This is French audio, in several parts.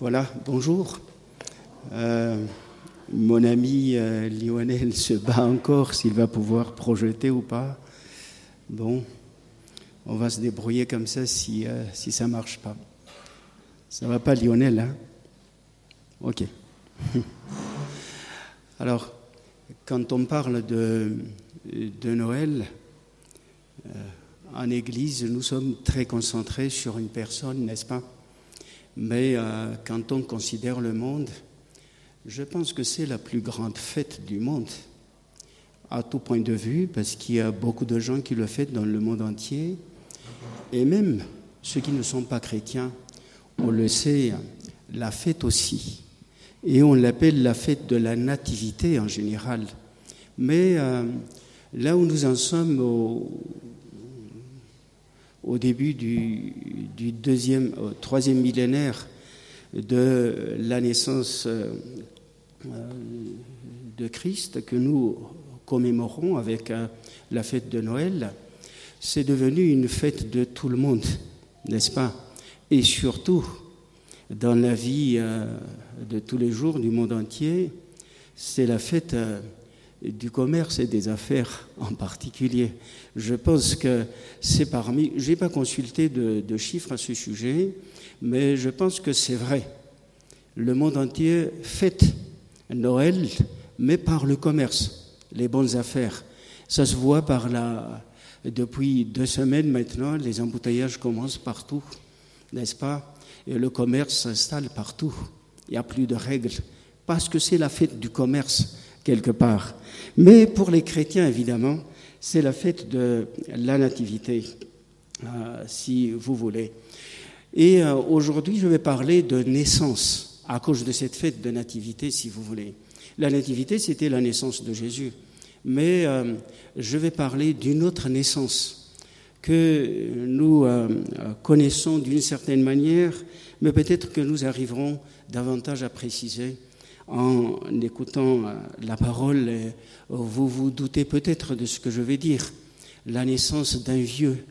Voilà, bonjour. Euh, mon ami euh, Lionel se bat encore s'il va pouvoir projeter ou pas. Bon, on va se débrouiller comme ça si, euh, ça ne marche pas. Ça va pas Lionel, hein? Ok. Alors, quand on parle de Noël, en Église, nous sommes très concentrés sur une personne, n'est-ce pas? Mais euh, quand on considère le monde, je pense que c'est la plus grande fête du monde, à tout point de vue, parce qu'il y a beaucoup de gens qui le fêtent dans le monde entier, et même ceux qui ne sont pas chrétiens, on le sait, la fête aussi. Et on l'appelle la fête de la nativité en général. Mais euh, là où nous en sommes au, au début du, deuxième, troisième millénaire de la naissance euh, de Christ que nous commémorons avec euh, la fête de Noël, c'est devenu une fête de tout le monde, n'est-ce pas? Et surtout, dans la vie euh, de tous les jours du monde entier, c'est la fête du commerce et des affaires en particulier. Je pense que c'est parmi. Je n'ai pas consulté de, chiffres à ce sujet, mais je pense que c'est vrai. Le monde entier fête Noël, mais par le commerce, les bonnes affaires. Ça se voit par la. Depuis deux semaines maintenant, les embouteillages commencent partout, n'est-ce pas? Et le commerce s'installe partout. Il n'y a plus de règles, parce que c'est la fête du commerce quelque part. Mais pour les chrétiens, évidemment, c'est la fête de la nativité, euh, si vous voulez. Et euh, aujourd'hui, je vais parler de naissance, à cause de cette fête de nativité, si vous voulez. La nativité, c'était la naissance de Jésus. Mais euh, je vais parler d'une autre naissance que nous connaissons d'une certaine manière, mais peut-être que nous arriverons davantage à préciser en écoutant euh, la parole, euh, vous vous doutez peut-être de ce que je vais dire. La naissance d'un vieux,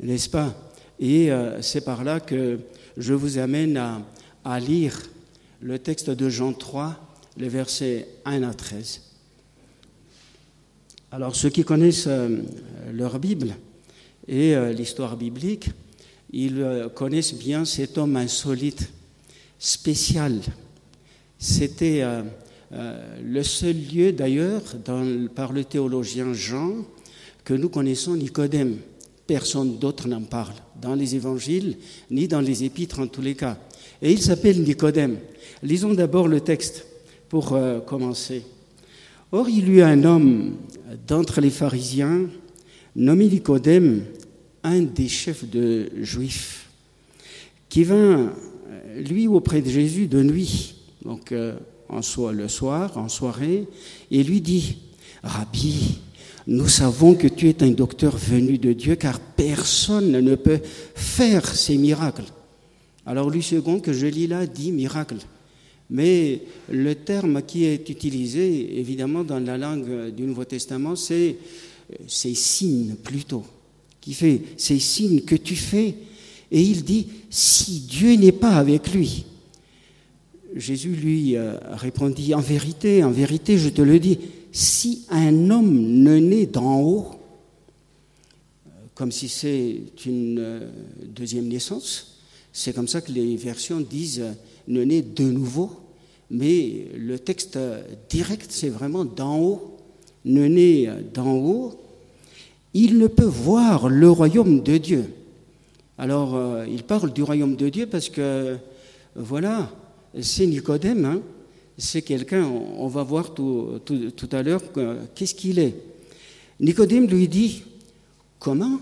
n'est-ce pas? Et euh, c'est par là que je vous amène à, lire le texte de Jean 3, les versets 1 à 13. Alors ceux qui connaissent leur Bible et l'histoire biblique, ils connaissent bien cet homme insolite, spécial, c'était euh, euh, le seul lieu, d'ailleurs, par le théologien Jean, que nous connaissons Nicodème. Personne d'autre n'en parle, dans les évangiles, ni dans les épîtres en tous les cas. Et il s'appelle Nicodème. Lisons d'abord le texte pour euh, commencer. Or, il y eut un homme d'entre les pharisiens, nommé Nicodème, un des chefs de Juifs, qui vint, lui, auprès de Jésus de nuit donc euh, en soi, le soir, en soirée, et lui dit, Rabbi, nous savons que tu es un docteur venu de Dieu, car personne ne peut faire ces miracles. Alors lui second que je lis là dit miracle. Mais le terme qui est utilisé, évidemment, dans la langue du Nouveau Testament, c'est ces signes plutôt, qui fait ces signes que tu fais. Et il dit, si Dieu n'est pas avec lui, Jésus lui euh, répondit, en vérité, en vérité, je te le dis, si un homme ne naît d'en haut, euh, comme si c'est une euh, deuxième naissance, c'est comme ça que les versions disent ne naît de nouveau, mais le texte direct, c'est vraiment d'en haut, ne naît d'en haut, il ne peut voir le royaume de Dieu. Alors, il parle du royaume de Dieu parce que, voilà, c'est Nicodème, hein. c'est quelqu'un, on va voir tout, à l'heure qu'est-ce qu'il est. Nicodème lui dit, comment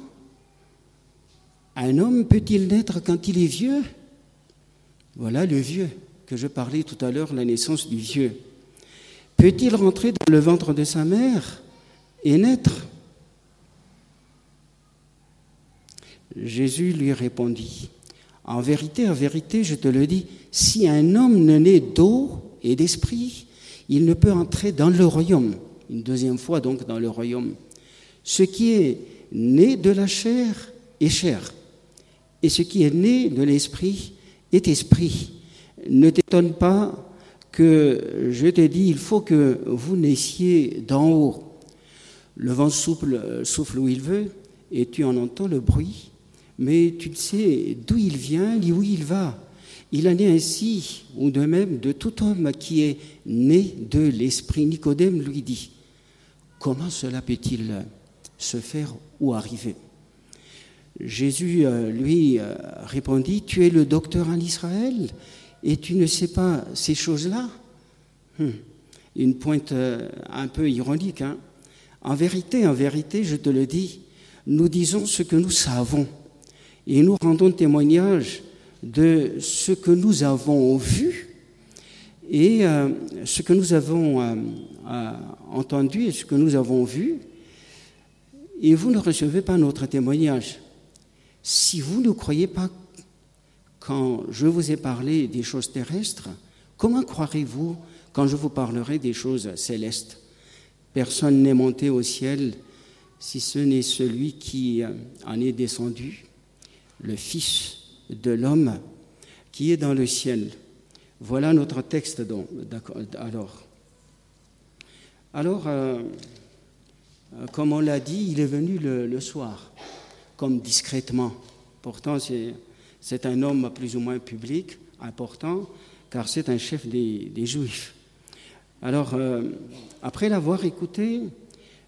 un homme peut-il naître quand il est vieux? Voilà le vieux que je parlais tout à l'heure, la naissance du vieux. Peut-il rentrer dans le ventre de sa mère et naître? Jésus lui répondit, en vérité, en vérité, je te le dis, si un homme ne naît d'eau et d'esprit, il ne peut entrer dans le royaume. Une deuxième fois donc dans le royaume. Ce qui est né de la chair est chair, et ce qui est né de l'esprit est esprit. ne t'étonne pas que je t'ai dit, il faut que vous naissiez d'en haut. Le vent souffle, souffle où il veut et tu en entends le bruit, mais tu ne sais d'où il vient ni où il va. Il en est ainsi, ou de même, de tout homme qui est né de l'esprit. Nicodème lui dit, comment cela peut-il se faire ou arriver? Jésus euh, lui euh, répondit, tu es le docteur en Israël et tu ne sais pas ces choses-là? Hum. Une pointe euh, un peu ironique. Hein en vérité, en vérité, je te le dis, nous disons ce que nous savons et nous rendons témoignage de ce que nous avons vu et ce que nous avons entendu et ce que nous avons vu, et vous ne recevez pas notre témoignage. Si vous ne croyez pas quand je vous ai parlé des choses terrestres, comment croirez-vous quand je vous parlerai des choses célestes? Personne n'est monté au ciel si ce n'est celui qui en est descendu, le Fils de l'homme qui est dans le ciel. Voilà notre texte donc. Alors, alors euh, comme on l'a dit, il est venu le soir comme discrètement. Pourtant, c'est un homme plus ou moins public, important, car c'est un chef des, Juifs. Alors, euh, après l'avoir écouté,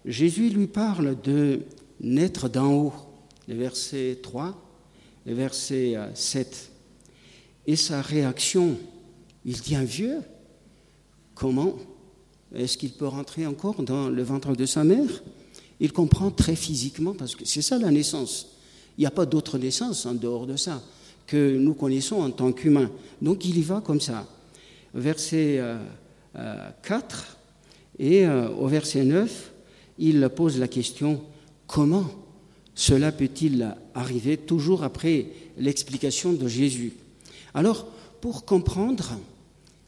Jésus lui parle de naître d'en haut, le verset 3, verset 7. Euh, Et sa réaction, il un vieux, comment est-ce qu'il peut rentrer encore dans le ventre de sa mère? Il comprend très physiquement, parce que c'est ça la naissance. Il n'y a pas d'autre naissance en dehors de ça que nous connaissons en tant qu'humains. Donc il y va comme ça. Verset 4 euh, euh, et au verset 9, il pose la question comment cela peut-il arriver toujours après l'explication de Jésus? Alors, pour comprendre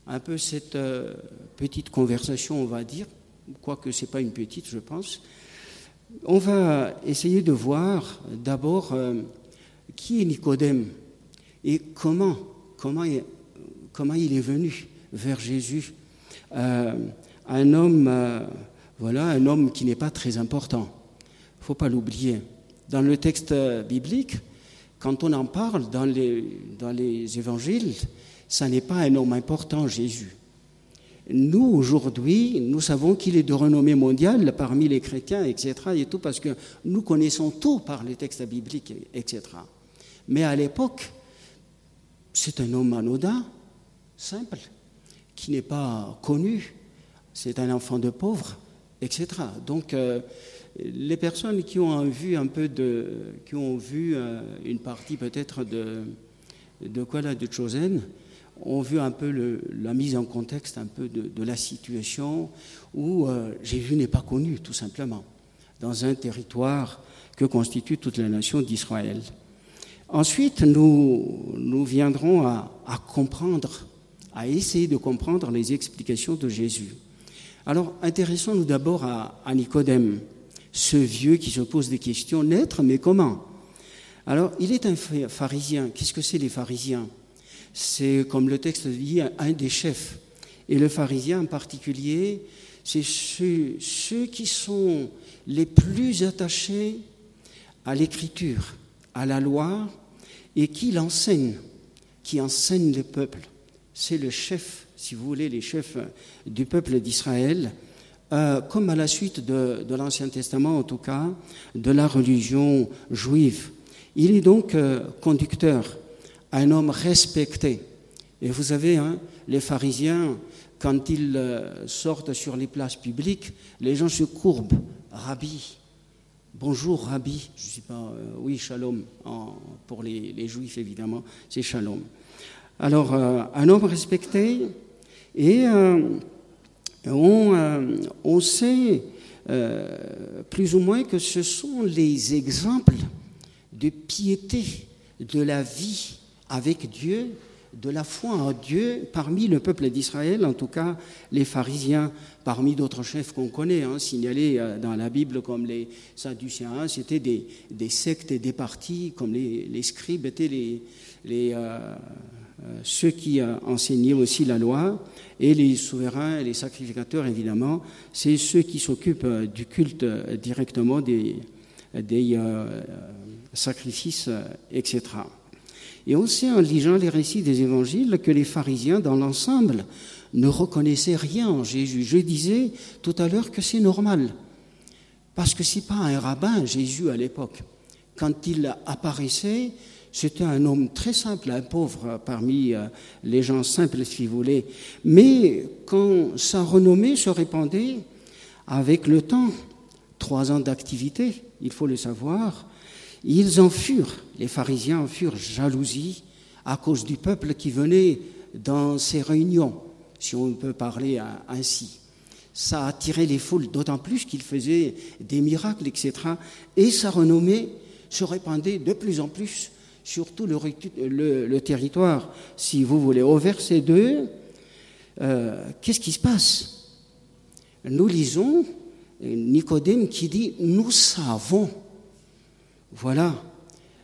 un peu cette petite conversation, on va dire, quoique ce n'est pas une petite, je pense, on va essayer de voir d'abord euh, qui est Nicodème et comment, comment, comment il est venu vers Jésus. Euh, un homme, euh, voilà, un homme qui n'est pas très important. Il ne faut pas l'oublier. Dans le texte biblique, quand on en parle dans les, dans les évangiles, ça n'est pas un homme important, Jésus. Nous, aujourd'hui, nous savons qu'il est de renommée mondiale parmi les chrétiens, etc., et tout, parce que nous connaissons tout par les textes bibliques, etc. Mais à l'époque, c'est un homme anodin, simple, qui n'est pas connu, c'est un enfant de pauvre, etc. Donc, euh, les personnes qui ont vu un peu qui ont vu euh, une partie peut-être de, de quoi de Chosen, on vu un peu la mise en contexte un peu de, la situation où euh, Jésus n'est pas connu, tout simplement, dans un territoire que constitue toute la nation d'Israël. Ensuite, nous, nous viendrons à, comprendre, à essayer de comprendre les explications de Jésus. Alors, intéressons-nous d'abord à, à Nicodème, ce vieux qui se pose des questions, naître, mais comment Alors, il est un pharisien. Qu'est-ce que c'est les pharisiens? C'est, comme le texte dit, un des chefs. Et le pharisien en particulier, c'est ceux, ceux qui sont les plus attachés à l'écriture, à la loi, et qui l'enseignent, qui enseignent le peuple. C'est le chef, si vous voulez, les chefs du peuple d'Israël, euh, comme à la suite de, l'Ancien Testament, en tout cas, de la religion juive. Il est donc euh, conducteur un homme respecté. Et vous savez, hein, les pharisiens, quand ils euh, sortent sur les places publiques, les gens se courbent. Rabbi, bonjour Rabbi, je ne sais pas, oui, shalom, pour les, juifs évidemment, c'est shalom. Alors, un homme respecté, et on, on, sait plus ou moins que ce sont les exemples de piété de la vie avec Dieu, de la foi en Dieu parmi le peuple d'Israël, en tout cas les pharisiens, parmi d'autres chefs qu'on connaît, hein, signalés euh, dans la Bible comme les Sadducéens, c'était des, sectes et des partis, comme les, scribes étaient les, euh, ceux qui enseignaient aussi la loi, et les souverains et les sacrificateurs, évidemment, c'est ceux qui s'occupent du culte directement des, sacrifices, etc. Et on sait en lisant les récits des évangiles que les pharisiens, dans l'ensemble, ne reconnaissaient rien en Jésus. Je disais tout à l'heure que c'est normal, parce que c'est pas un rabbin, Jésus, à l'époque. Quand il apparaissait, c'était un homme très simple, un pauvre parmi euh, les gens simples, si vous voulez. Mais quand sa renommée se répandait, avec le temps, trois ans d'activité, il faut le savoir, ils en furent, les pharisiens en furent jalousie à cause du peuple qui venait dans ces réunions, si on peut parler ainsi. Ça attirait les foules, d'autant plus qu'il faisait des miracles, etc. Et sa renommée se répandait de plus en plus sur tout le, territoire. Si vous voulez, au verset 2, euh, qu'est-ce qui se passe? Nous lisons Nicodème qui dit, nous savons voilà.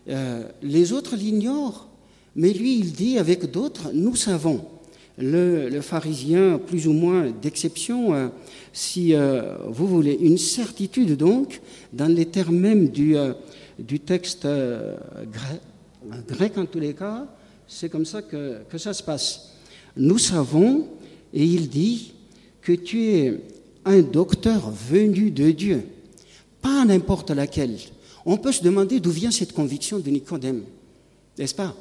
Euh, les autres l'ignorent, mais lui, il dit avec d'autres, nous savons. Le, pharisien, plus ou moins d'exception, euh, si euh, vous voulez, une certitude donc, dans les termes même du, texte grec, grec, en tous les cas, c'est comme ça que, que ça se passe. Nous savons, et il dit, que tu es un docteur venu de Dieu, pas n'importe laquelle, on peut se demander d'où vient cette conviction de Nicodème, n'est-ce pas?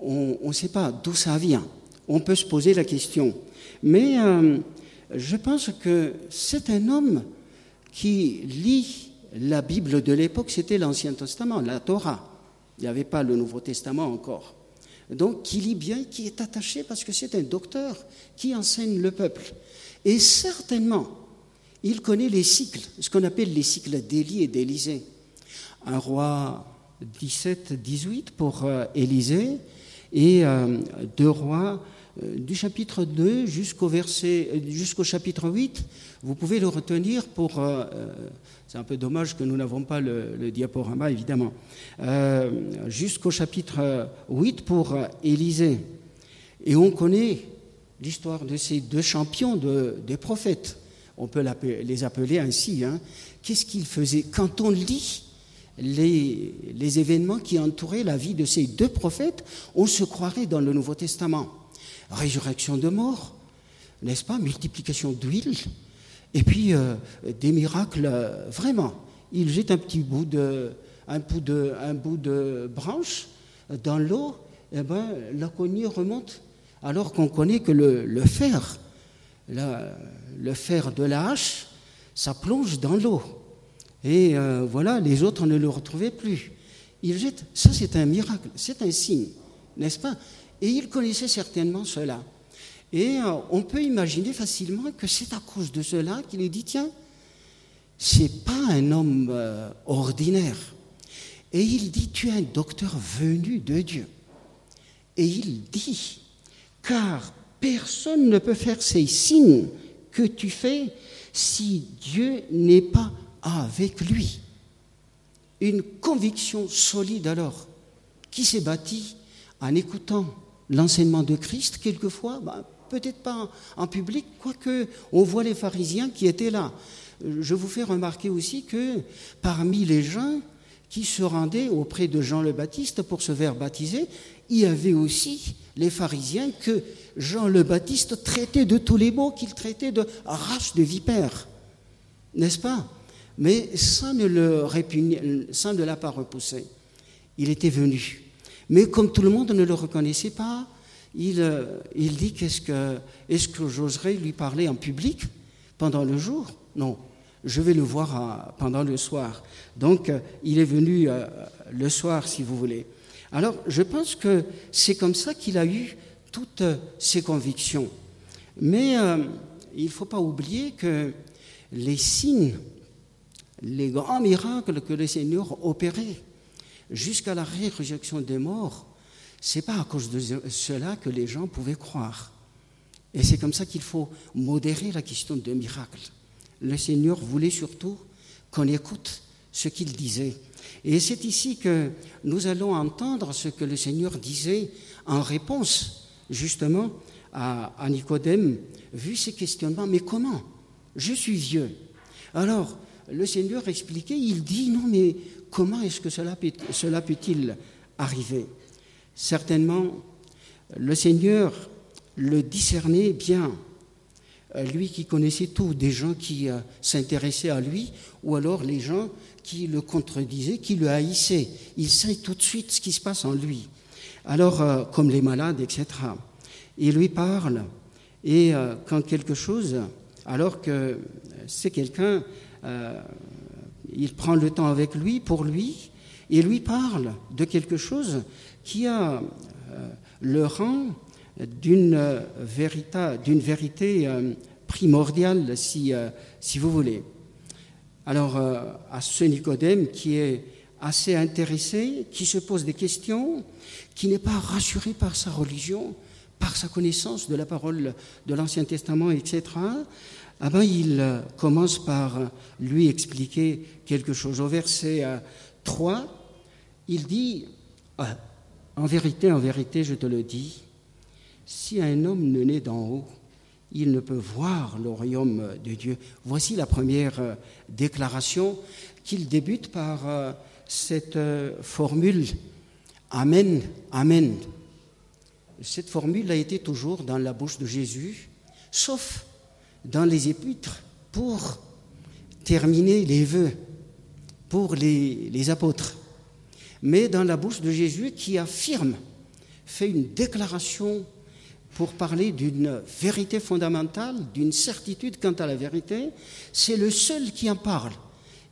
On ne sait pas d'où ça vient. On peut se poser la question. Mais euh, je pense que c'est un homme qui lit la Bible de l'époque, c'était l'Ancien Testament, la Torah. Il n'y avait pas le Nouveau Testament encore. Donc, qui lit bien, qui est attaché parce que c'est un docteur qui enseigne le peuple. Et certainement, il connaît les cycles, ce qu'on appelle les cycles d'Élie et d'Élisée un roi 17-18 pour euh, Élisée et euh, deux rois du chapitre 2 jusqu'au verset jusqu'au chapitre 8 vous pouvez le retenir pour c'est un peu dommage que nous n'avons pas le, diaporama évidemment jusqu'au chapitre 8 pour Élisée et on connaît l'histoire de ces deux champions de, des prophètes on peut les appeler ainsi hein. qu'est-ce qu'ils faisaient? Quand on lit les, événements qui entouraient la vie de ces deux prophètes, on se croirait dans le Nouveau Testament. Résurrection de mort, n'est-ce pas Multiplication d'huile, et puis euh, des miracles, euh, vraiment. Il jette un petit bout de, un bout de, branche dans l'eau, et ben, la remonte, alors qu'on connaît que le, fer, le fer de la hache, ça plonge dans l'eau. Et euh, voilà, les autres ne le retrouvaient plus. Il jette, ça c'est un miracle, c'est un signe, n'est-ce pas? Et il connaissait certainement cela. Et euh, on peut imaginer facilement que c'est à cause de cela qu'il est dit, tiens, c'est pas un homme euh, ordinaire. Et il dit, tu es un docteur venu de Dieu. Et il dit, car personne ne peut faire ces signes que tu fais si Dieu n'est pas avec lui. Une conviction solide alors, qui s'est bâtie en écoutant l'enseignement de Christ quelquefois, bah, peut-être pas en public, quoique on voit les pharisiens qui étaient là. Je vous fais remarquer aussi que parmi les gens qui se rendaient auprès de Jean le Baptiste pour se faire baptiser, il y avait aussi les pharisiens que Jean le Baptiste traitait de tous les mots qu'il traitait de race de vipères. N'est-ce pas? Mais ça ne, le ça ne l'a pas repoussé. Il était venu. Mais comme tout le monde ne le reconnaissait pas, il, euh, dit que, est-ce que j'oserais lui parler en public pendant le jour? Non, je vais le voir pendant le soir. Donc, euh, il est venu euh, le soir, si vous voulez. Alors, je pense que c'est comme ça qu'il a eu toutes ses convictions. Mais il ne faut pas oublier que les signes les grands miracles que le Seigneur opérait jusqu'à la résurrection des morts, c'est pas à cause de cela que les gens pouvaient croire. Et c'est comme ça qu'il faut modérer la question des miracles. Le Seigneur voulait surtout qu'on écoute ce qu'il disait. Et c'est ici que nous allons entendre ce que le Seigneur disait en réponse justement à, Nicodème, vu ses questionnements, mais comment? Je suis vieux. Alors, le Seigneur expliquait, il dit, non, mais comment est-ce que cela, peut-il arriver? Certainement, le Seigneur le discernait bien, lui qui connaissait tout, des gens qui euh, s'intéressaient à lui, ou alors les gens qui le contredisaient, qui le haïssaient. Il sait tout de suite ce qui se passe en lui. Alors, euh, comme les malades, etc. Il lui parle, et euh, quand quelque chose, alors que c'est quelqu'un, il prend le temps avec lui, pour lui, et lui parle de quelque chose qui a le rang d'une vérité euh, primordiale, si, euh, vous voulez. Alors, euh, à ce Nicodème qui est assez intéressé, qui se pose des questions, qui n'est pas rassuré par sa religion, par sa connaissance de la parole de l'Ancien Testament, etc., ah ben, il commence par lui expliquer quelque chose. Au verset 3, il dit, ah, en vérité, en vérité, je te le dis, si un homme ne naît d'en haut, il ne peut voir le royaume de Dieu. Voici la première euh, déclaration qu'il débute par euh, cette euh, formule Amen, Amen. Cette formule a été toujours dans la bouche de Jésus, sauf dans les épîtres pour terminer les vœux pour les, apôtres. Mais dans la bouche de Jésus qui affirme, fait une déclaration pour parler d'une vérité fondamentale, d'une certitude quant à la vérité, c'est le seul qui en parle.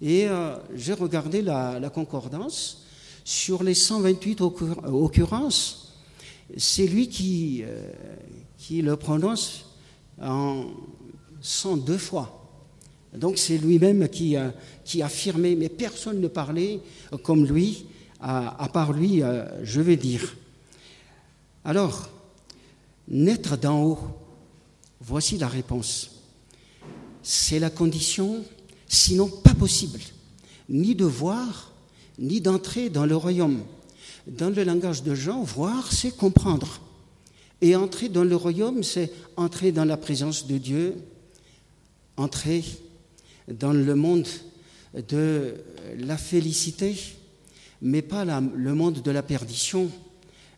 Et euh, j'ai regardé la, concordance. Sur les 128 occurrences, c'est lui qui, euh, le prononce en 102 fois. Donc c'est lui-même qui, euh, qui affirmait, mais personne ne parlait comme lui, à, à part lui, je vais dire. Alors, Naître d'en haut, voici la réponse. C'est la condition, sinon pas possible, ni de voir, ni d'entrer dans le royaume. Dans le langage de Jean, voir, c'est comprendre. Et entrer dans le royaume, c'est entrer dans la présence de Dieu, entrer dans le monde de la félicité, mais pas le monde de la perdition,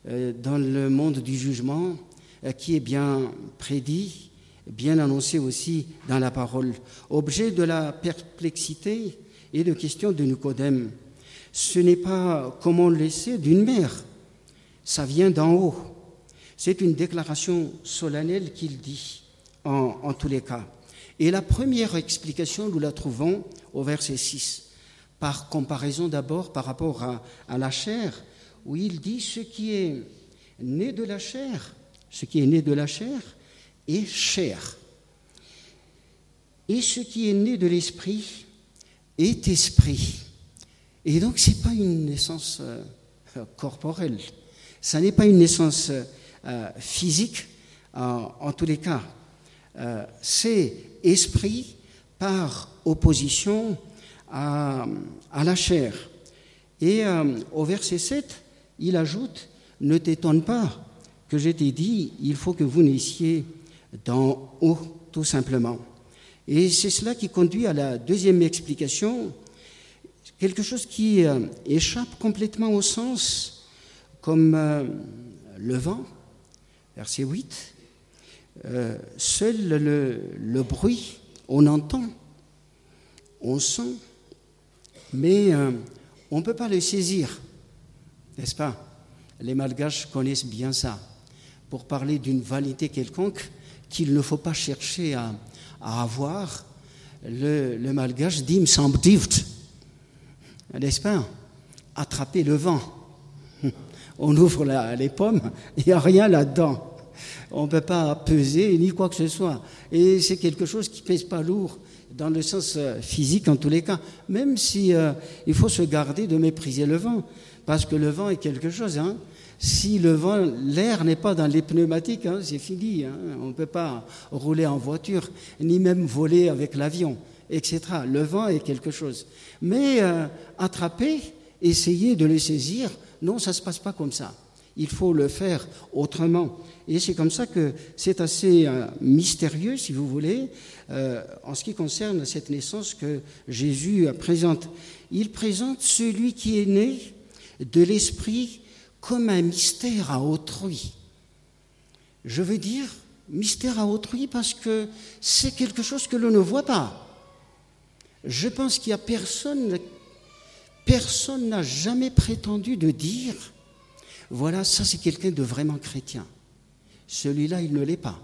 euh, dans le monde du jugement, euh, qui est bien prédit, bien annoncé aussi dans la parole. Objet de la perplexité et de question de Nicodème. Ce n'est pas, comme on le sait, d'une mère, ça vient d'en haut. C'est une déclaration solennelle qu'il dit en, tous les cas. Et la première explication, nous la trouvons au verset 6, par comparaison d'abord par rapport à, à la chair, où il dit ce qui est né de la chair ce qui est né de la chair est chair. Et ce qui est né de l'esprit est esprit. Et donc, ce n'est pas une naissance euh, corporelle, ça n'est pas une naissance euh, physique en, tous les cas. Euh, c'est esprit par opposition à, à la chair. Et au verset 7, il ajoute, ne t'étonne pas que je t'ai dit, il faut que vous naissiez d'en haut, tout simplement. Et c'est cela qui conduit à la deuxième explication, quelque chose qui euh, échappe complètement au sens, comme euh, le vent, verset 8. Euh, seul le, bruit, on entend, on sent, mais on ne peut pas le saisir, n'est-ce pas? Les malgaches connaissent bien ça pour parler d'une vanité quelconque qu'il ne faut pas chercher à, avoir. Le, malgache dit, semble n'est-ce pas? Attraper le vent. On ouvre les pommes, il n'y a rien là-dedans. On ne peut pas peser ni quoi que ce soit. Et c'est quelque chose qui ne pèse pas lourd dans le sens euh, physique en tous les cas, même si euh, il faut se garder de mépriser le vent, parce que le vent est quelque chose. Hein si le vent, l'air n'est pas dans les pneumatiques, hein, c'est fini. Hein. On ne peut pas rouler en voiture, ni même voler avec l'avion, etc. Le vent est quelque chose. Mais euh, attraper, essayer de le saisir, non, ça ne se passe pas comme ça. Il faut le faire autrement. Et c'est comme ça que c'est assez euh, mystérieux, si vous voulez, euh, en ce qui concerne cette naissance que Jésus présente. Il présente celui qui est né de l'Esprit comme un mystère à autrui. Je veux dire mystère à autrui parce que c'est quelque chose que l'on ne voit pas. Je pense qu'il n'y a personne, personne n'a jamais prétendu de dire, voilà, ça c'est quelqu'un de vraiment chrétien. Celui-là, il ne l'est pas.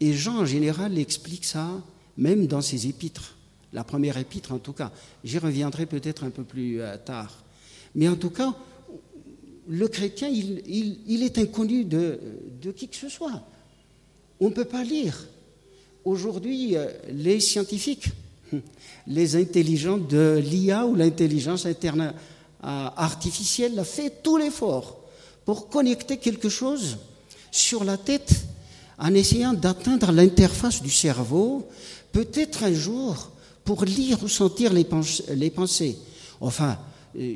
Et Jean, en général, explique ça même dans ses épîtres. La première épître, en tout cas. J'y reviendrai peut-être un peu plus euh, tard. Mais en tout cas, le chrétien, il, est inconnu de, qui que ce soit. On ne peut pas lire. Aujourd'hui, euh, les scientifiques, les intelligents de l'IA ou l'intelligence euh, artificielle a fait tout l'effort pour connecter quelque chose sur la tête en essayant d'atteindre l'interface du cerveau, peut-être un jour pour lire ou sentir les, pensées. Enfin, euh,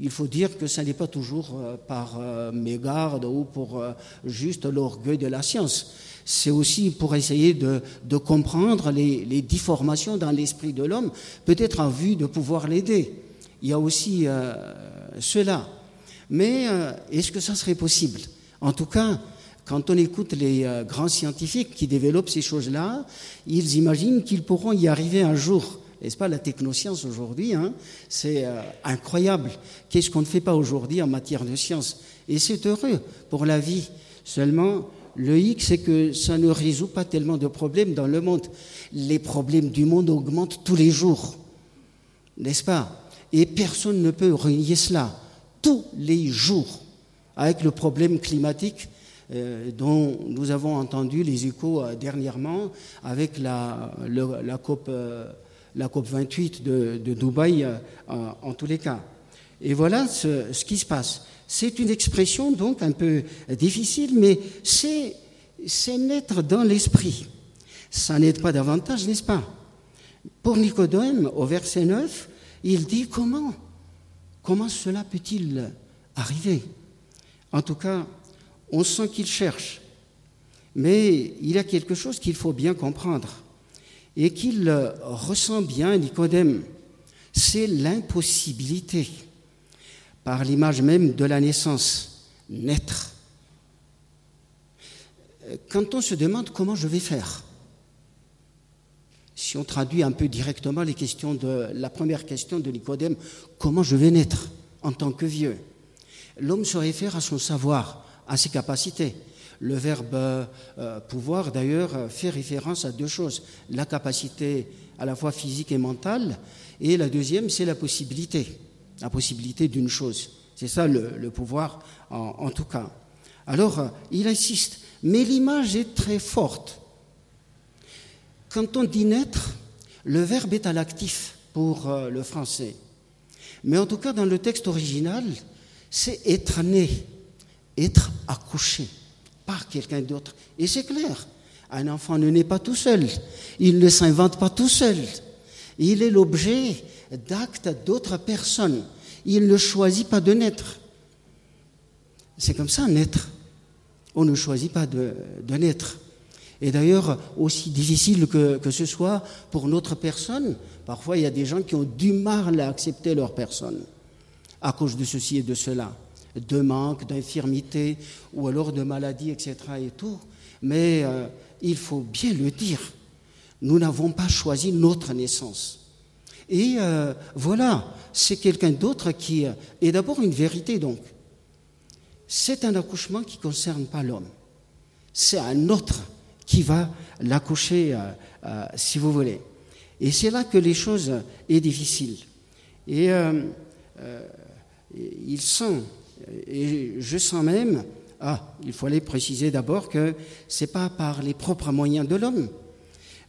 il faut dire que ce n'est pas toujours euh, par mégarde ou pour juste l'orgueil de la science. C'est aussi pour essayer de, comprendre les, les, déformations dans l'esprit de l'homme, peut-être en vue de pouvoir l'aider. Il y a aussi cela. Mais est-ce que ça serait possible? En tout cas, quand on écoute les euh, grands scientifiques qui développent ces choses-là, ils imaginent qu'ils pourront y arriver un jour. N'est-ce pas? La technoscience aujourd'hui hein, C'est euh, incroyable. Qu'est-ce qu'on ne fait pas aujourd'hui en matière de science? Et c'est heureux pour la vie. Seulement, le hic, c'est que ça ne résout pas tellement de problèmes dans le monde. Les problèmes du monde augmentent tous les jours. N'est-ce pas? Et personne ne peut renier cela. Tous les jours. Avec le problème climatique, euh, dont nous avons entendu les échos euh, dernièrement avec la, la, COP, euh, la COP 28 de, Dubaï en tous les cas. Et voilà ce qui se passe. C'est une expression donc un peu difficile, mais c'est, naître dans l'esprit. Ça n'aide pas davantage, n'est-ce pas? Pour Nicodème, au verset 9, il dit comment Comment cela peut-il arriver? En tout cas, on sent qu'il cherche. Mais il y a quelque chose qu'il faut bien comprendre et qu'il ressent bien, Nicodème. C'est l'impossibilité, par l'image même de la naissance, naître. Quand on se demande comment je vais faire, si on traduit un peu directement les questions de la première question de Nicodème, comment je vais naître en tant que vieux L'homme se réfère à son savoir, à ses capacités. Le verbe euh, pouvoir, d'ailleurs, fait référence à deux choses. La capacité à la fois physique et mentale, et la deuxième, c'est la possibilité, la possibilité d'une chose. C'est ça le, pouvoir, en, tout cas. Alors, euh, il insiste, mais l'image est très forte. Quand on dit naître, le verbe est à l'actif pour euh, le français. Mais en tout cas, dans le texte original, c'est être né être accouché par quelqu'un d'autre. Et c'est clair, un enfant ne naît pas tout seul, il ne s'invente pas tout seul, il est l'objet d'actes d'autres personnes, il ne choisit pas de naître. C'est comme ça, naître. On ne choisit pas de, naître. Et d'ailleurs, aussi difficile que, que, ce soit pour notre personne, parfois il y a des gens qui ont du mal à accepter leur personne à cause de ceci et de cela de manque, d'infirmité ou alors de maladie, etc. et tout. Mais euh, il faut bien le dire, nous n'avons pas choisi notre naissance. Et euh, voilà, c'est quelqu'un d'autre qui est d'abord une vérité donc. C'est un accouchement qui ne concerne pas l'homme. C'est un autre qui va l'accoucher, euh, si vous voulez. Et c'est là que les choses sont difficiles. Et il sent et je sens même, ah, il faut aller préciser d'abord que ce n'est pas par les propres moyens de l'homme,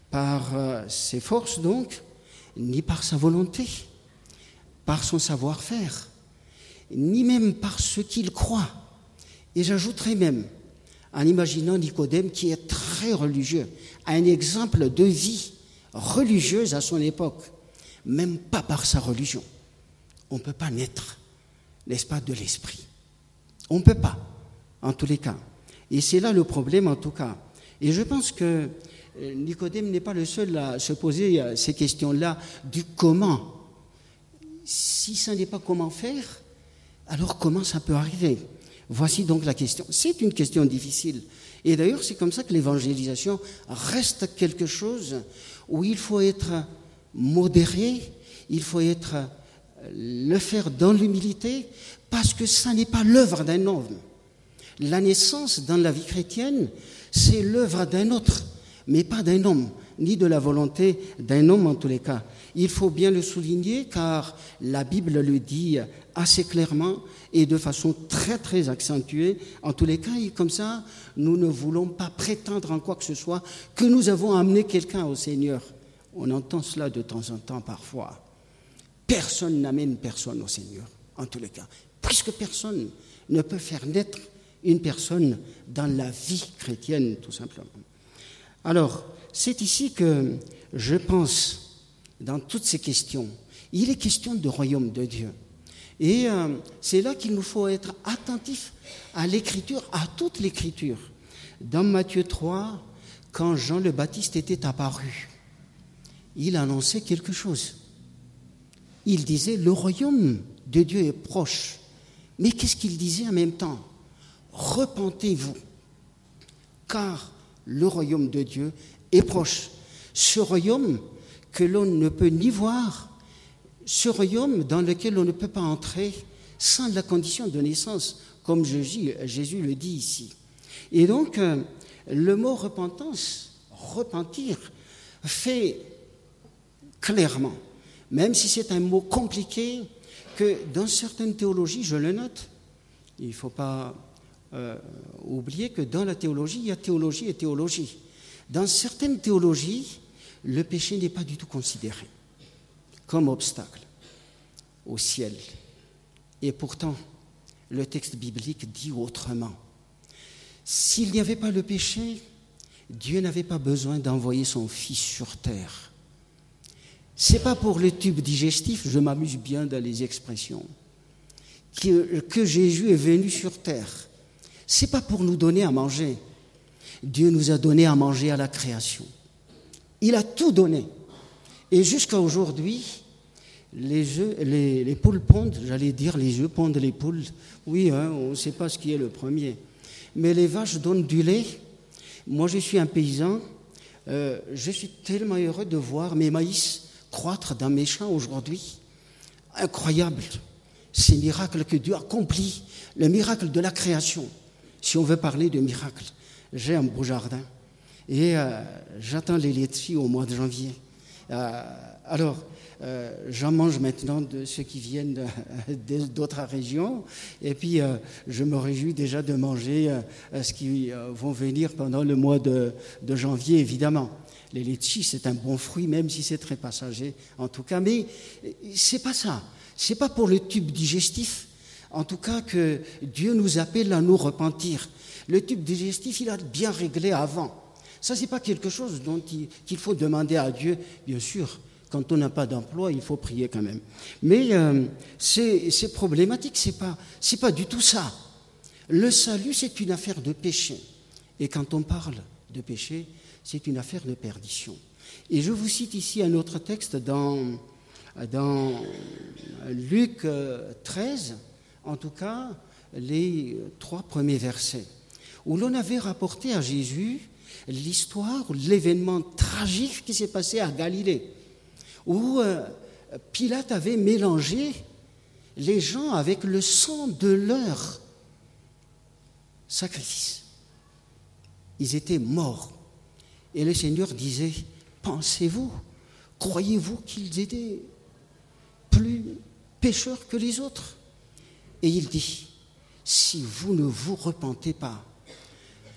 par euh, ses forces donc, ni par sa volonté, par son savoir-faire, ni même par ce qu'il croit. Et j'ajouterai même, en imaginant Nicodème qui est très religieux, un exemple de vie religieuse à son époque, même pas par sa religion. On ne peut pas naître n'est-ce pas, de l'esprit. On ne peut pas, en tous les cas. Et c'est là le problème, en tout cas. Et je pense que Nicodème n'est pas le seul à se poser euh, ces questions-là du comment. Si ça n'est pas comment faire, alors comment ça peut arriver? Voici donc la question. C'est une question difficile. Et d'ailleurs, c'est comme ça que l'évangélisation reste quelque chose où il faut être modéré, il faut être le faire dans l'humilité, parce que ça n'est pas l'œuvre d'un homme. La naissance dans la vie chrétienne, c'est l'œuvre d'un autre, mais pas d'un homme, ni de la volonté d'un homme en tous les cas. Il faut bien le souligner car la Bible le dit assez clairement et de façon très très accentuée. En tous les cas, et comme ça, nous ne voulons pas prétendre en quoi que ce soit que nous avons amené quelqu'un au Seigneur. On entend cela de temps en temps parfois. Personne n'amène personne au Seigneur, en tous les cas, puisque personne ne peut faire naître une personne dans la vie chrétienne, tout simplement. Alors, c'est ici que je pense, dans toutes ces questions, il est question de royaume de Dieu. Et euh, c'est là qu'il nous faut être attentifs à l'écriture, à toute l'écriture. Dans Matthieu 3, quand Jean le Baptiste était apparu, il annonçait quelque chose. Il disait, le royaume de Dieu est proche. Mais qu'est-ce qu'il disait en même temps? Repentez-vous, car le royaume de Dieu est proche. Ce royaume que l'on ne peut ni voir, ce royaume dans lequel on ne peut pas entrer sans la condition de naissance, comme Jésus, le dit ici. Et donc, euh, le mot repentance, repentir, fait clairement, même si c'est un mot compliqué, que dans certaines théologies, je le note, il ne faut pas euh, oublier que dans la théologie, il y a théologie et théologie. Dans certaines théologies, le péché n'est pas du tout considéré comme obstacle au ciel. Et pourtant, le texte biblique dit autrement. S'il n'y avait pas le péché, Dieu n'avait pas besoin d'envoyer son Fils sur terre. C'est pas pour le tube digestif, je m'amuse bien dans les expressions, que, que Jésus est venu sur terre. C'est pas pour nous donner à manger. Dieu nous a donné à manger à la création. Il a tout donné. Et jusqu'à aujourd'hui, les, les, poules pondent, j'allais dire les œufs pondent les poules. Oui, hein, on ne sait pas ce qui est le premier. Mais les vaches donnent du lait. Moi, je suis un paysan. Euh, je suis tellement heureux de voir mes maïs croître dans mes champs aujourd'hui. Incroyable. Ces miracles que Dieu accomplit, le miracle de la création. Si on veut parler de miracle, j'ai un beau jardin. Et euh, j'attends les laiteries au mois de janvier. Euh, alors, euh, j'en mange maintenant de ceux qui viennent d'autres régions. Et puis, je me réjouis déjà de manger ce qui vont venir pendant le mois de, janvier, évidemment. Les litchis, c'est un bon fruit, même si c'est très passager, en tout cas. Mais c'est pas ça. C'est pas pour le tube digestif, en tout cas, que Dieu nous appelle à nous repentir. Le tube digestif, il a bien réglé avant. Ça, n'est pas quelque chose qu'il faut demander à Dieu, bien sûr. Quand on n'a pas d'emploi, il faut prier quand même. Mais euh, c'est problématique, c'est pas, pas du tout ça. Le salut, c'est une affaire de péché. Et quand on parle de péché, c'est une affaire de perdition. Et je vous cite ici un autre texte dans, dans Luc 13, en tout cas les trois premiers versets, où l'on avait rapporté à Jésus l'histoire, l'événement tragique qui s'est passé à Galilée, où euh, Pilate avait mélangé les gens avec le sang de leur sacrifice. Ils étaient morts. Et le Seigneur disait, pensez-vous, croyez-vous qu'ils étaient plus pécheurs que les autres? Et il dit, si vous ne vous repentez pas,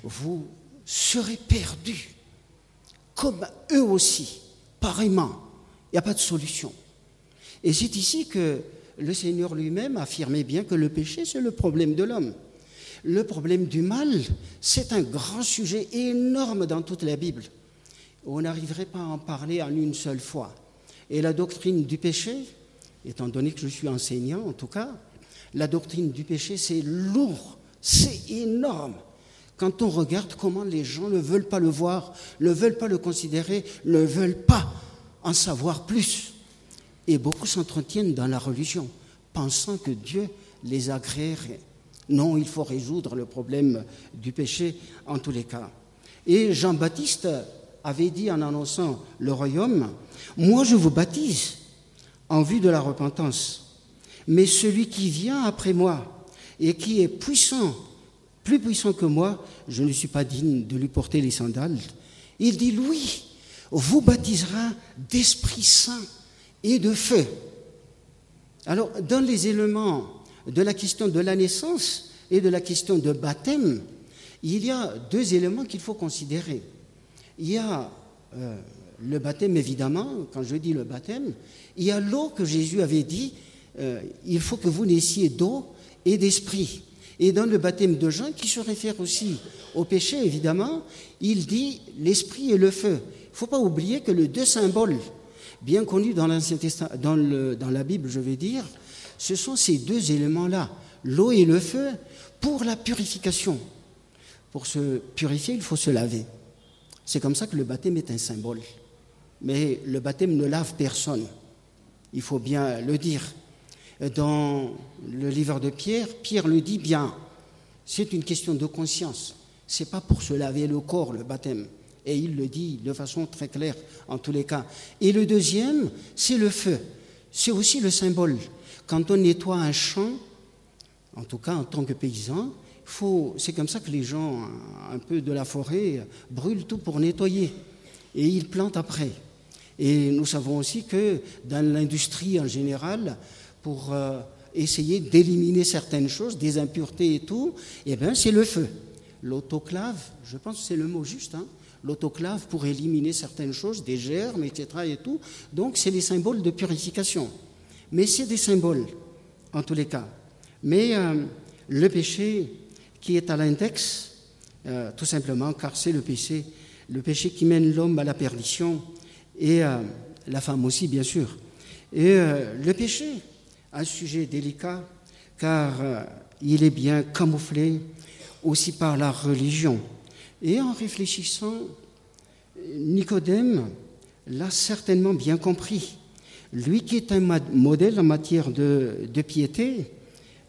vous seraient perdus, comme eux aussi, pareillement. Il n'y a pas de solution. Et c'est ici que le Seigneur lui-même affirmait bien que le péché, c'est le problème de l'homme. Le problème du mal, c'est un grand sujet énorme dans toute la Bible. On n'arriverait pas à en parler en une seule fois. Et la doctrine du péché, étant donné que je suis enseignant en tout cas, la doctrine du péché, c'est lourd C'est énorme. Quand on regarde comment les gens ne veulent pas le voir, ne veulent pas le considérer, ne veulent pas en savoir plus. Et beaucoup s'entretiennent dans la religion, pensant que Dieu les agréerait. Non, il faut résoudre le problème du péché en tous les cas. Et Jean-Baptiste avait dit en annonçant le royaume, Moi je vous baptise en vue de la repentance, mais celui qui vient après moi et qui est puissant, plus puissant que moi, je ne suis pas digne de lui porter les sandales. Il dit, lui, vous baptisera d'Esprit Saint et de feu. Alors, dans les éléments de la question de la naissance et de la question de baptême, il y a deux éléments qu'il faut considérer. Il y a euh, le baptême, évidemment, quand je dis le baptême, il y a l'eau que Jésus avait dit, euh, il faut que vous naissiez d'eau et d'esprit. Et dans le baptême de Jean, qui se réfère aussi au péché, évidemment, il dit l'esprit et le feu. Il ne faut pas oublier que les deux symboles, bien connus dans, dans, dans la Bible, je vais dire, ce sont ces deux éléments-là, l'eau et le feu, pour la purification. Pour se purifier, il faut se laver. C'est comme ça que le baptême est un symbole. Mais le baptême ne lave personne. Il faut bien le dire. Dans le livre de Pierre, Pierre le dit bien. C'est une question de conscience. C'est pas pour se laver le corps, le baptême. Et il le dit de façon très claire en tous les cas. Et le deuxième, c'est le feu. C'est aussi le symbole. Quand on nettoie un champ, en tout cas en tant que paysan, c'est comme ça que les gens, un peu de la forêt, brûlent tout pour nettoyer. Et ils plantent après. Et nous savons aussi que dans l'industrie en général, pour euh, essayer d'éliminer certaines choses, des impuretés et tout, eh bien, c'est le feu. L'autoclave, je pense que c'est le mot juste, hein, l'autoclave pour éliminer certaines choses, des germes, etc. et tout. Donc, c'est des symboles de purification. Mais c'est des symboles, en tous les cas. Mais euh, le péché, qui est à l'index, euh, tout simplement car c'est le péché, le péché qui mène l'homme à la perdition et la femme aussi, bien sûr. Et le péché, un sujet délicat car il est bien camouflé aussi par la religion. Et en réfléchissant, Nicodème l'a certainement bien compris. Lui qui est un modèle en matière de, piété,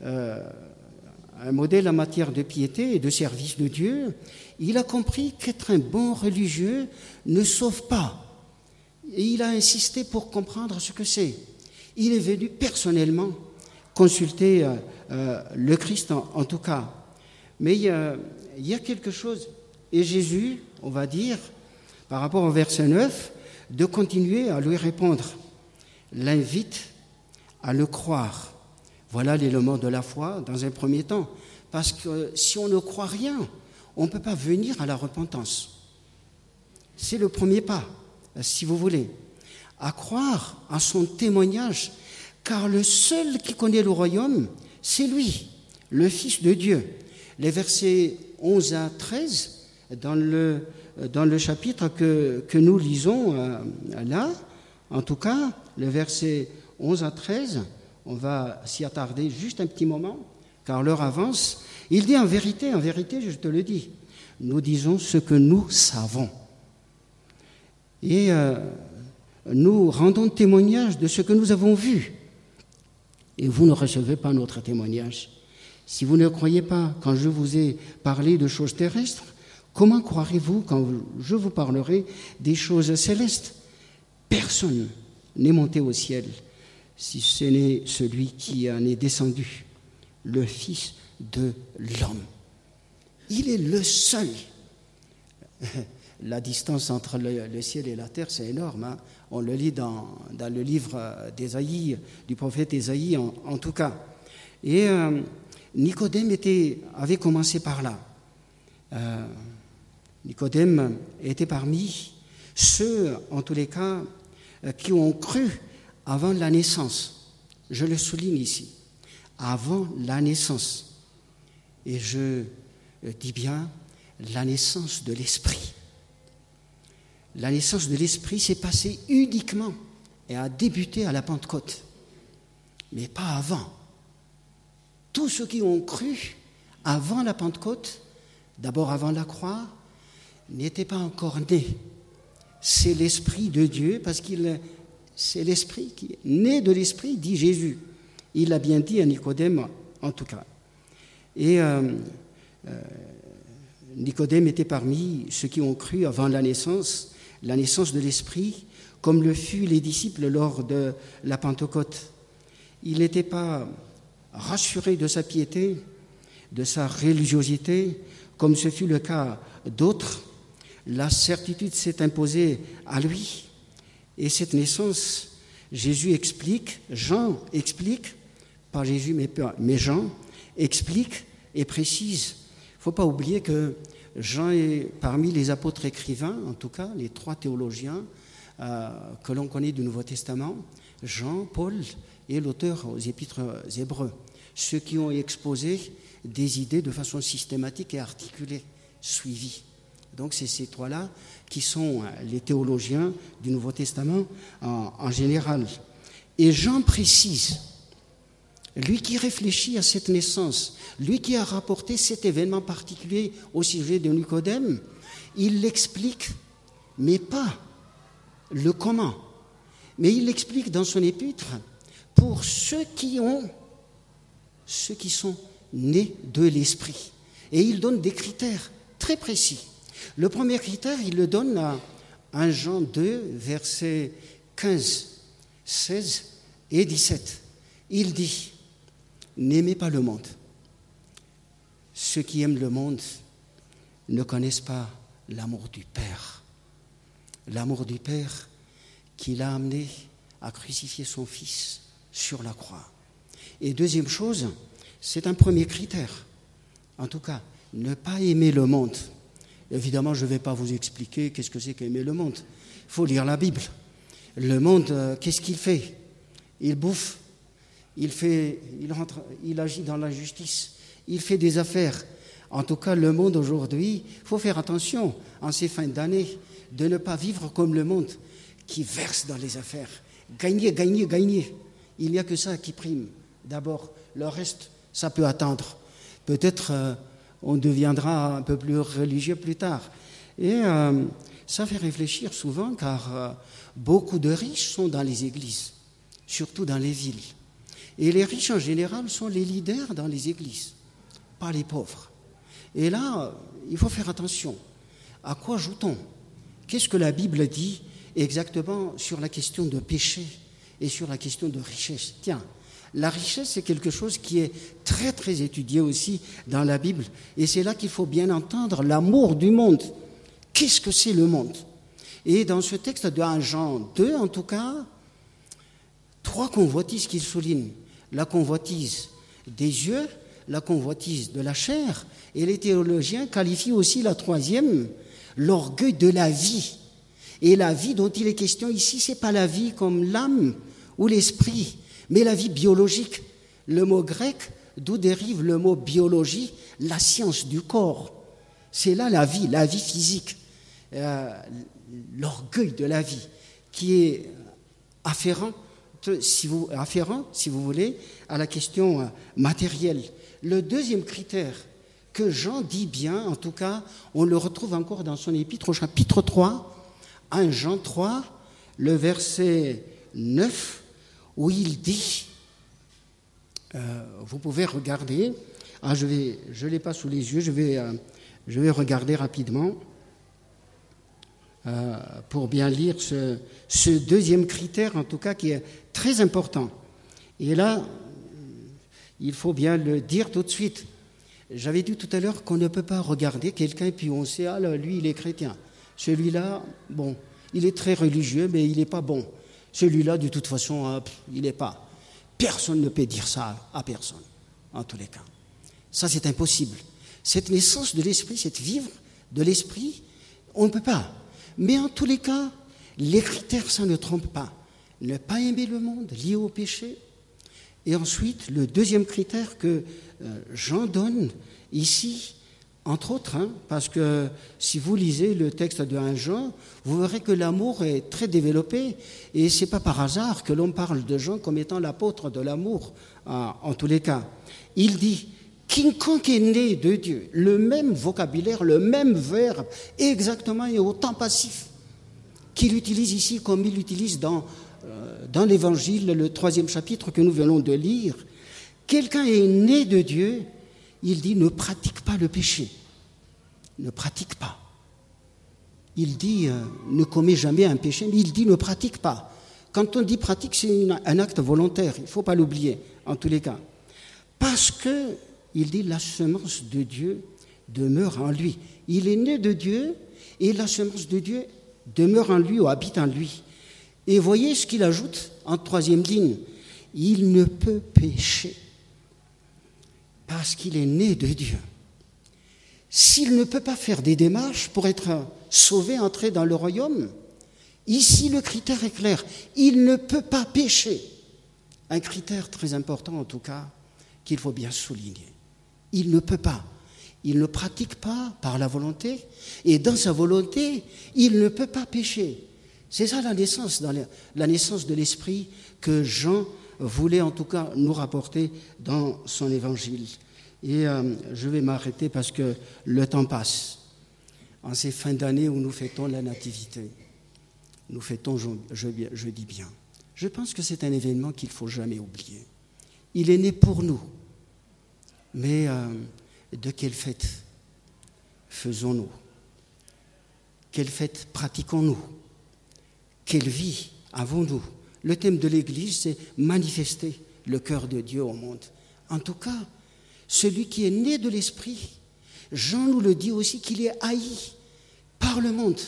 un modèle en matière de piété et de service de Dieu, il a compris qu'être un bon religieux ne sauve pas. Et il a insisté pour comprendre ce que c'est. Il est venu personnellement consulter euh, euh, le Christ en, tout cas. Mais a, il y, a, quelque chose, et Jésus, on va dire, par rapport au verset 9, de continuer à lui répondre, l'invite à le croire voilà l'élément de la foi dans un premier temps. Parce que si on ne croit rien, on ne peut pas venir à la repentance. C'est le premier pas, si vous voulez. À croire à son témoignage, car le seul qui connaît le royaume, c'est lui, le Fils de Dieu. Les versets 11 à 13, dans le, dans le chapitre que, que nous lisons euh, là, en tout cas, le verset 11 à 13, on va s'y attarder juste un petit moment, car l'heure avance. Il dit en vérité, en vérité, je te le dis, nous disons ce que nous savons. Et euh, nous rendons témoignage de ce que nous avons vu. Et vous ne recevez pas notre témoignage. Si vous ne croyez pas quand je vous ai parlé de choses terrestres, comment croirez-vous quand je vous parlerai des choses célestes? Personne n'est monté au ciel si ce n'est celui qui en est descendu, le Fils de l'homme. Il est le seul. La distance entre le, ciel et la terre, c'est énorme. Hein. On le lit dans, le livre d'Ésaïe, du prophète Ésaïe en, tout cas. Et euh, Nicodème avait commencé par là. Euh, Nicodème était parmi ceux, en tous les cas, euh, qui ont cru avant la naissance. Je le souligne ici. Avant la naissance. Et je dis bien la naissance de l'esprit. La naissance de l'esprit s'est passée uniquement et a débuté à la Pentecôte, mais pas avant. Tous ceux qui ont cru avant la Pentecôte, d'abord avant la croix, n'était pas encore né. C'est l'Esprit de Dieu, parce qu'il c'est l'Esprit qui est né de l'Esprit, dit Jésus. Il l'a bien dit à Nicodème, en tout cas. Et euh, euh, Nicodème était parmi ceux qui ont cru avant la naissance, la naissance de l'Esprit, comme le fut les disciples lors de la Pentecôte. Il n'était pas rassuré de sa piété, de sa religiosité, comme ce fut le cas d'autres. La certitude s'est imposée à lui. Et cette naissance, Jésus explique, Jean explique, pas Jésus mais Jean, explique et précise. Il ne faut pas oublier que Jean est parmi les apôtres écrivains, en tout cas les trois théologiens euh, que l'on connaît du Nouveau Testament, Jean, Paul et l'auteur aux épîtres hébreux, ceux qui ont exposé des idées de façon systématique et articulée, suivie. Donc c'est ces trois-là qui sont euh, les théologiens du Nouveau Testament en, en général. Et Jean précise lui qui réfléchit à cette naissance, lui qui a rapporté cet événement particulier au sujet de Nicodème, il l'explique, mais pas le comment. Mais il l'explique dans son épître pour ceux qui ont, ceux qui sont nés de l'esprit. Et il donne des critères très précis. Le premier critère, il le donne à 1 Jean 2, versets 15, 16 et 17. Il dit, N'aimez pas le monde. Ceux qui aiment le monde ne connaissent pas l'amour du Père. L'amour du Père qui l'a amené à crucifier son Fils sur la croix. Et deuxième chose, c'est un premier critère. En tout cas, ne pas aimer le monde. Évidemment, je ne vais pas vous expliquer qu'est-ce que c'est qu'aimer le monde. Il faut lire la Bible. Le monde, euh, qu'est-ce qu'il fait? Il bouffe, il, fait, il, il agit dans la justice, il fait des affaires. En tout cas, le monde aujourd'hui, il faut faire attention en ces fins d'année de ne pas vivre comme le monde qui verse dans les affaires. Gagner, gagner, gagner. Il n'y a que ça qui prime. D'abord, le reste, ça peut attendre. Peut-être euh, on deviendra un peu plus religieux plus tard. Et euh, ça fait réfléchir souvent car euh, beaucoup de riches sont dans les églises, surtout dans les villes. Et les riches en général sont les leaders dans les églises, pas les pauvres. Et là, il faut faire attention. À quoi joue-t-on? Qu'est-ce que la Bible dit exactement sur la question de péché et sur la question de richesse? Tiens, la richesse, c'est quelque chose qui est très, très étudié aussi dans la Bible. Et c'est là qu'il faut bien entendre l'amour du monde. Qu'est-ce que c'est le monde? Et dans ce texte de 1 Jean 2, en tout cas, trois convoitises qu'il souligne la convoitise des yeux, la convoitise de la chair, et les théologiens qualifient aussi la troisième, l'orgueil de la vie. Et la vie dont il est question ici, c'est pas la vie comme l'âme ou l'esprit, mais la vie biologique. Le mot grec, d'où dérive le mot biologie, la science du corps. C'est là la vie, la vie physique, euh, l'orgueil de la vie, qui est afférent si vous, afférent, si vous voulez, à la question euh, matérielle. Le deuxième critère que Jean dit bien, en tout cas, on le retrouve encore dans son épître au chapitre 3, 1 Jean 3, le verset 9, où il dit, euh, vous pouvez regarder, ah, je ne je l'ai pas sous les yeux, je vais, euh, je vais regarder rapidement. Euh, pour bien lire ce, deuxième critère, en tout cas, qui est très important. Et là, il faut bien le dire tout de suite. J'avais dit tout à l'heure qu'on ne peut pas regarder quelqu'un et puis on sait, ah, lui, il est chrétien. Celui-là, bon, il est très religieux, mais il n'est pas bon. Celui-là, de toute façon, il n'est pas. Personne ne peut dire ça à personne, en tous les cas. Ça, c'est impossible. Cette naissance de l'esprit, cette vivre de l'esprit, on ne peut pas. Mais en tous les cas, les critères, ça ne trompe pas. Ne pas aimer le monde, lié au péché. Et ensuite, le deuxième critère que euh, Jean donne ici, entre autres, hein, parce que si vous lisez le texte de 1 Jean, vous verrez que l'amour est très développé, et c'est pas par hasard que l'on parle de Jean comme étant l'apôtre de l'amour, en tous les cas. Il dit Quiconque est né de Dieu, le même vocabulaire, le même verbe, exactement et autant passif qu'il utilise ici comme il l'utilise dans, euh, dans l'Évangile, le troisième chapitre que nous venons de lire. Quelqu'un est né de Dieu, il dit ne pratique pas le péché. Ne pratique pas. Il dit euh, ne commets jamais un péché, mais il dit ne pratique pas. Quand on dit pratique, c'est un acte volontaire, il ne faut pas l'oublier, en tous les cas. Parce que, il dit, la semence de Dieu demeure en lui. Il est né de Dieu et la semence de Dieu demeure en lui ou habite en lui. Et voyez ce qu'il ajoute en troisième ligne. Il ne peut pécher parce qu'il est né de Dieu. S'il ne peut pas faire des démarches pour être sauvé, entrer dans le royaume, ici le critère est clair. Il ne peut pas pécher. Un critère très important en tout cas qu'il faut bien souligner. Il ne peut pas. Il ne pratique pas par la volonté et dans sa volonté, il ne peut pas pécher. C'est ça la naissance, la naissance de l'esprit que Jean voulait en tout cas nous rapporter dans son évangile. Et euh, je vais m'arrêter parce que le temps passe. En ces fins d'année où nous fêtons la nativité, nous fêtons, je, je dis bien, je pense que c'est un événement qu'il ne faut jamais oublier. Il est né pour nous. Mais euh, de quelle fête faisons-nous? Quelle fête pratiquons-nous? Quelle vie avons-nous? Le thème de l'Église, c'est manifester le cœur de Dieu au monde. En tout cas, celui qui est né de l'Esprit, Jean nous le dit aussi qu'il est haï par le monde.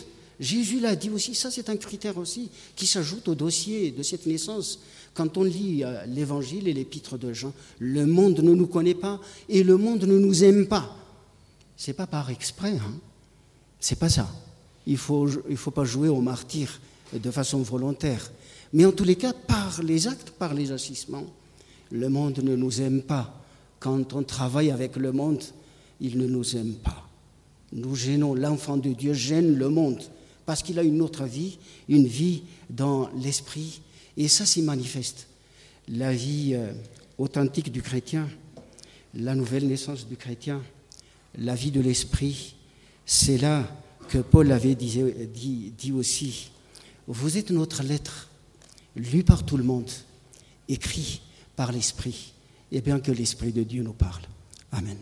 Jésus l'a dit aussi, ça c'est un critère aussi qui s'ajoute au dossier de cette naissance. Quand on lit euh, l'évangile et l'épître de Jean, le monde ne nous connaît pas et le monde ne nous aime pas. C'est pas par exprès, hein. c'est pas ça. Il ne faut, faut pas jouer au martyr de façon volontaire. Mais en tous les cas, par les actes, par les agissements, le monde ne nous aime pas. Quand on travaille avec le monde, il ne nous aime pas. Nous gênons, l'enfant de Dieu gêne le monde parce qu'il a une autre vie, une vie dans l'esprit, et ça s'y manifeste. La vie euh, authentique du chrétien, la nouvelle naissance du chrétien, la vie de l'esprit, c'est là que Paul avait dit, aussi, vous êtes notre lettre, lue par tout le monde, écrit par l'esprit, et bien que l'esprit de Dieu nous parle. Amen.